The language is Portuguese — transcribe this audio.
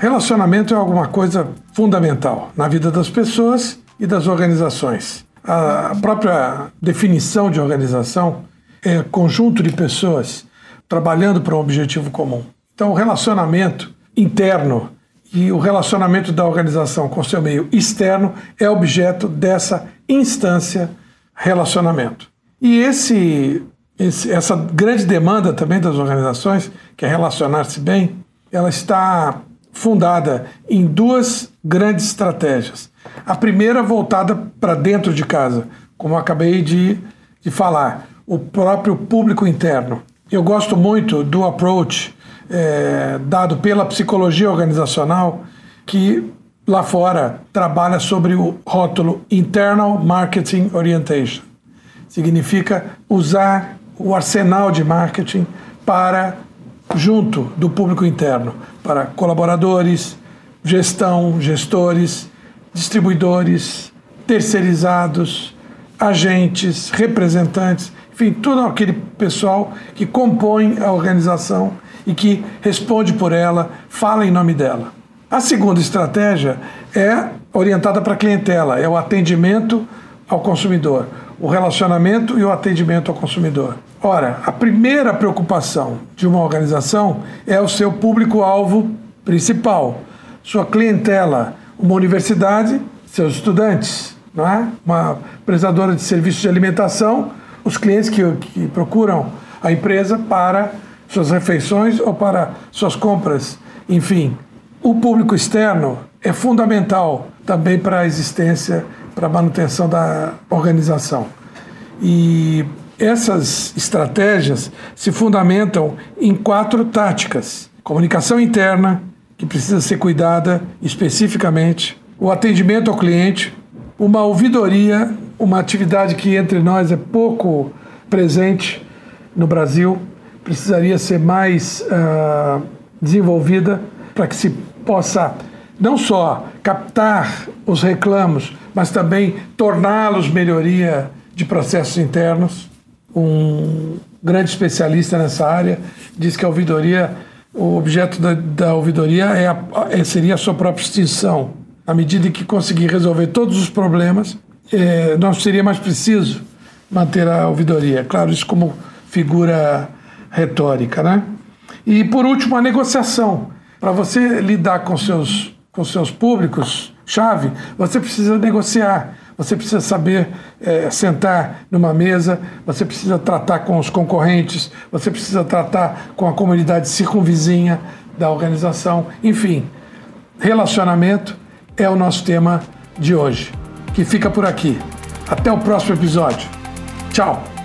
Relacionamento é alguma coisa fundamental na vida das pessoas e das organizações. A própria definição de organização é conjunto de pessoas trabalhando para um objetivo comum. Então, o relacionamento interno e o relacionamento da organização com seu meio externo é objeto dessa instância relacionamento. E esse, esse, essa grande demanda também das organizações, que é relacionar-se bem, ela está fundada em duas grandes estratégias. A primeira voltada para dentro de casa, como acabei de, de falar, o próprio público interno. Eu gosto muito do approach é, dado pela psicologia organizacional, que lá fora trabalha sobre o rótulo Internal Marketing Orientation. Significa usar o arsenal de marketing para junto do público interno, para colaboradores, gestão, gestores, distribuidores, terceirizados, agentes, representantes, enfim, todo aquele pessoal que compõe a organização e que responde por ela, fala em nome dela. A segunda estratégia é orientada para a clientela, é o atendimento ao consumidor, o relacionamento e o atendimento ao consumidor. Ora, a primeira preocupação de uma organização é o seu público-alvo principal, sua clientela, uma universidade, seus estudantes, não é? uma prestadora de serviços de alimentação, os clientes que, que procuram a empresa para suas refeições ou para suas compras, enfim. O público externo é fundamental também para a existência, para manutenção da organização. E essas estratégias se fundamentam em quatro táticas: comunicação interna, que precisa ser cuidada especificamente, o atendimento ao cliente, uma ouvidoria, uma atividade que entre nós é pouco presente no Brasil, precisaria ser mais uh, desenvolvida para que se possa não só captar os reclamos, mas também torná-los melhoria de processos internos um grande especialista nessa área, diz que a ouvidoria, o objeto da, da ouvidoria é a, é, seria a sua própria extinção. À medida que conseguir resolver todos os problemas, é, não seria mais preciso manter a ouvidoria. Claro, isso como figura retórica, né? E por último, a negociação. Para você lidar com seus, com seus públicos chave, você precisa negociar você precisa saber é, sentar numa mesa, você precisa tratar com os concorrentes, você precisa tratar com a comunidade circunvizinha da organização, enfim. Relacionamento é o nosso tema de hoje, que fica por aqui. Até o próximo episódio. Tchau!